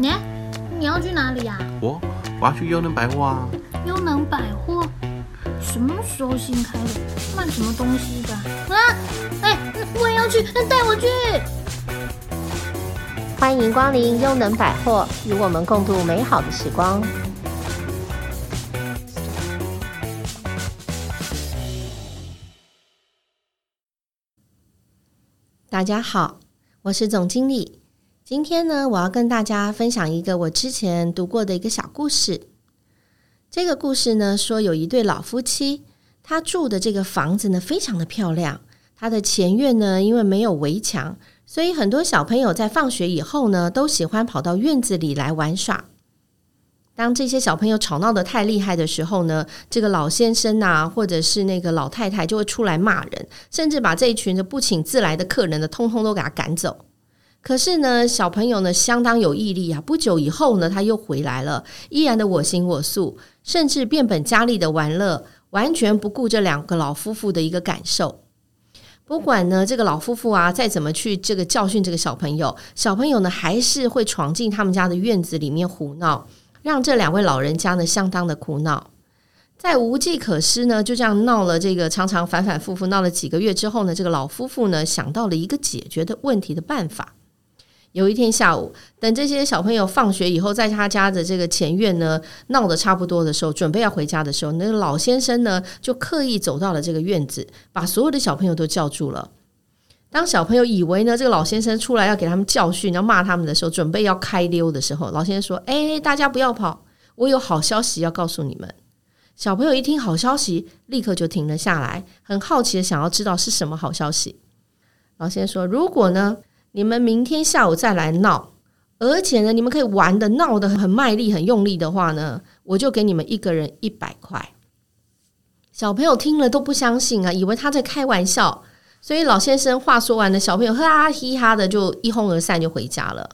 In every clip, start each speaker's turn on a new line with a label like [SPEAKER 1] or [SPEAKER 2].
[SPEAKER 1] 你你要去哪里呀？
[SPEAKER 2] 我我要去优能百货啊。
[SPEAKER 1] 优能百货什么时候新开的？卖什么东西的？啊，哎，我也要去，带我去。
[SPEAKER 3] 欢迎光临优能百货，与我们共度美好的时光。大家好，我是总经理。今天呢，我要跟大家分享一个我之前读过的一个小故事。这个故事呢，说有一对老夫妻，他住的这个房子呢，非常的漂亮。他的前院呢，因为没有围墙，所以很多小朋友在放学以后呢，都喜欢跑到院子里来玩耍。当这些小朋友吵闹得太厉害的时候呢，这个老先生呐、啊，或者是那个老太太就会出来骂人，甚至把这一群的不请自来的客人呢，通通都给他赶走。可是呢，小朋友呢相当有毅力啊，不久以后呢，他又回来了，依然的我行我素，甚至变本加厉的玩乐，完全不顾这两个老夫妇的一个感受。不管呢，这个老夫妇啊，再怎么去这个教训这个小朋友，小朋友呢还是会闯进他们家的院子里面胡闹。让这两位老人家呢相当的苦恼，在无计可施呢，就这样闹了这个常常反反复复闹了几个月之后呢，这个老夫妇呢想到了一个解决的问题的办法。有一天下午，等这些小朋友放学以后，在他家的这个前院呢闹得差不多的时候，准备要回家的时候，那个老先生呢就刻意走到了这个院子，把所有的小朋友都叫住了。当小朋友以为呢，这个老先生出来要给他们教训，要骂他们的时候，准备要开溜的时候，老先生说：“哎，大家不要跑，我有好消息要告诉你们。”小朋友一听好消息，立刻就停了下来，很好奇的想要知道是什么好消息。老先生说：“如果呢，你们明天下午再来闹，而且呢，你们可以玩的闹得很卖力、很用力的话呢，我就给你们一个人一百块。”小朋友听了都不相信啊，以为他在开玩笑。所以老先生话说完了，小朋友哈哈嘻哈的就一哄而散就回家了。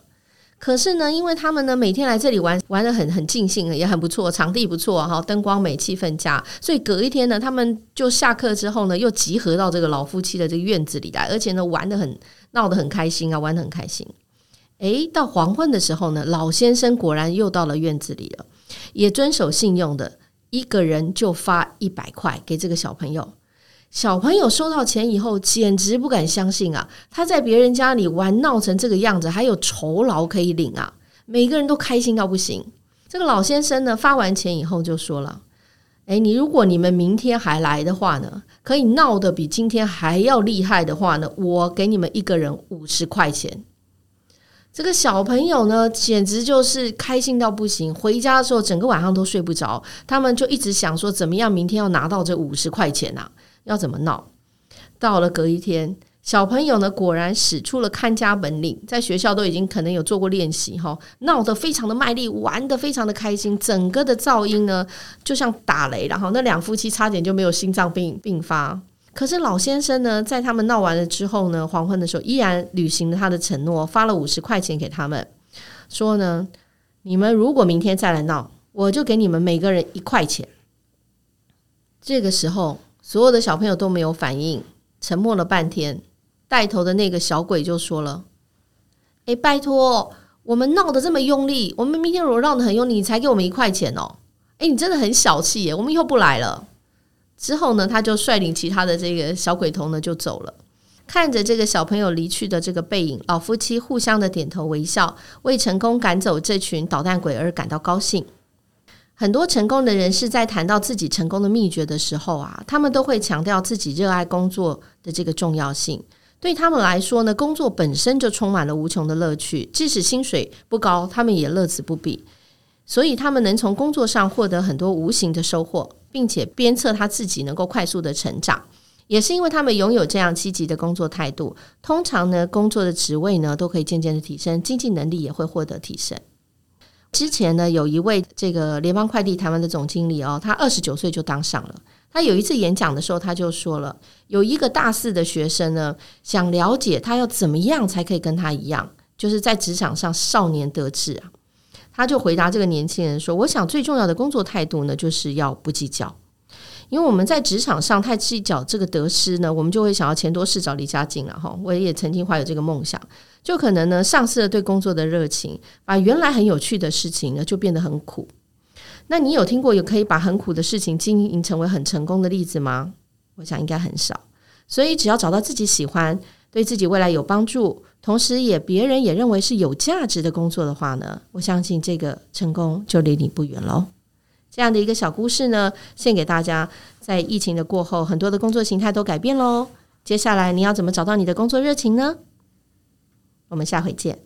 [SPEAKER 3] 可是呢，因为他们呢每天来这里玩，玩得很很尽兴，也很不错，场地不错哈，灯光美，气氛佳。所以隔一天呢，他们就下课之后呢，又集合到这个老夫妻的这个院子里来，而且呢玩得很闹得很开心啊，玩得很开心。诶，到黄昏的时候呢，老先生果然又到了院子里了，也遵守信用的，一个人就发一百块给这个小朋友。小朋友收到钱以后，简直不敢相信啊！他在别人家里玩闹成这个样子，还有酬劳可以领啊！每个人都开心到不行。这个老先生呢，发完钱以后就说了：“诶，你如果你们明天还来的话呢，可以闹得比今天还要厉害的话呢，我给你们一个人五十块钱。”这个小朋友呢，简直就是开心到不行。回家的时候，整个晚上都睡不着，他们就一直想说，怎么样明天要拿到这五十块钱啊？要怎么闹？到了隔一天，小朋友呢果然使出了看家本领，在学校都已经可能有做过练习哈，闹得非常的卖力，玩得非常的开心，整个的噪音呢就像打雷，然后那两夫妻差点就没有心脏病病发。可是老先生呢，在他们闹完了之后呢，黄昏的时候依然履行了他的承诺，发了五十块钱给他们，说呢，你们如果明天再来闹，我就给你们每个人一块钱。这个时候。所有的小朋友都没有反应，沉默了半天。带头的那个小鬼就说了：“诶，拜托，我们闹得这么用力，我们明天如果闹得很用力，你才给我们一块钱哦。诶，你真的很小气耶，我们以后不来了。”之后呢，他就率领其他的这个小鬼头呢就走了。看着这个小朋友离去的这个背影，老夫妻互相的点头微笑，为成功赶走这群捣蛋鬼而感到高兴。很多成功的人士在谈到自己成功的秘诀的时候啊，他们都会强调自己热爱工作的这个重要性。对他们来说呢，工作本身就充满了无穷的乐趣，即使薪水不高，他们也乐此不疲。所以他们能从工作上获得很多无形的收获，并且鞭策他自己能够快速的成长，也是因为他们拥有这样积极的工作态度。通常呢，工作的职位呢都可以渐渐的提升，经济能力也会获得提升。之前呢，有一位这个联邦快递台湾的总经理哦，他二十九岁就当上了。他有一次演讲的时候，他就说了，有一个大四的学生呢，想了解他要怎么样才可以跟他一样，就是在职场上少年得志啊。他就回答这个年轻人说：“我想最重要的工作态度呢，就是要不计较。因为我们在职场上太计较这个得失呢，我们就会想要钱多事少离家近了哈。我也曾经怀有这个梦想。”就可能呢丧失了对工作的热情，把原来很有趣的事情呢就变得很苦。那你有听过有可以把很苦的事情经营成为很成功的例子吗？我想应该很少。所以只要找到自己喜欢、对自己未来有帮助，同时也别人也认为是有价值的工作的话呢，我相信这个成功就离你不远喽。这样的一个小故事呢，献给大家。在疫情的过后，很多的工作形态都改变喽。接下来你要怎么找到你的工作热情呢？我们下回见。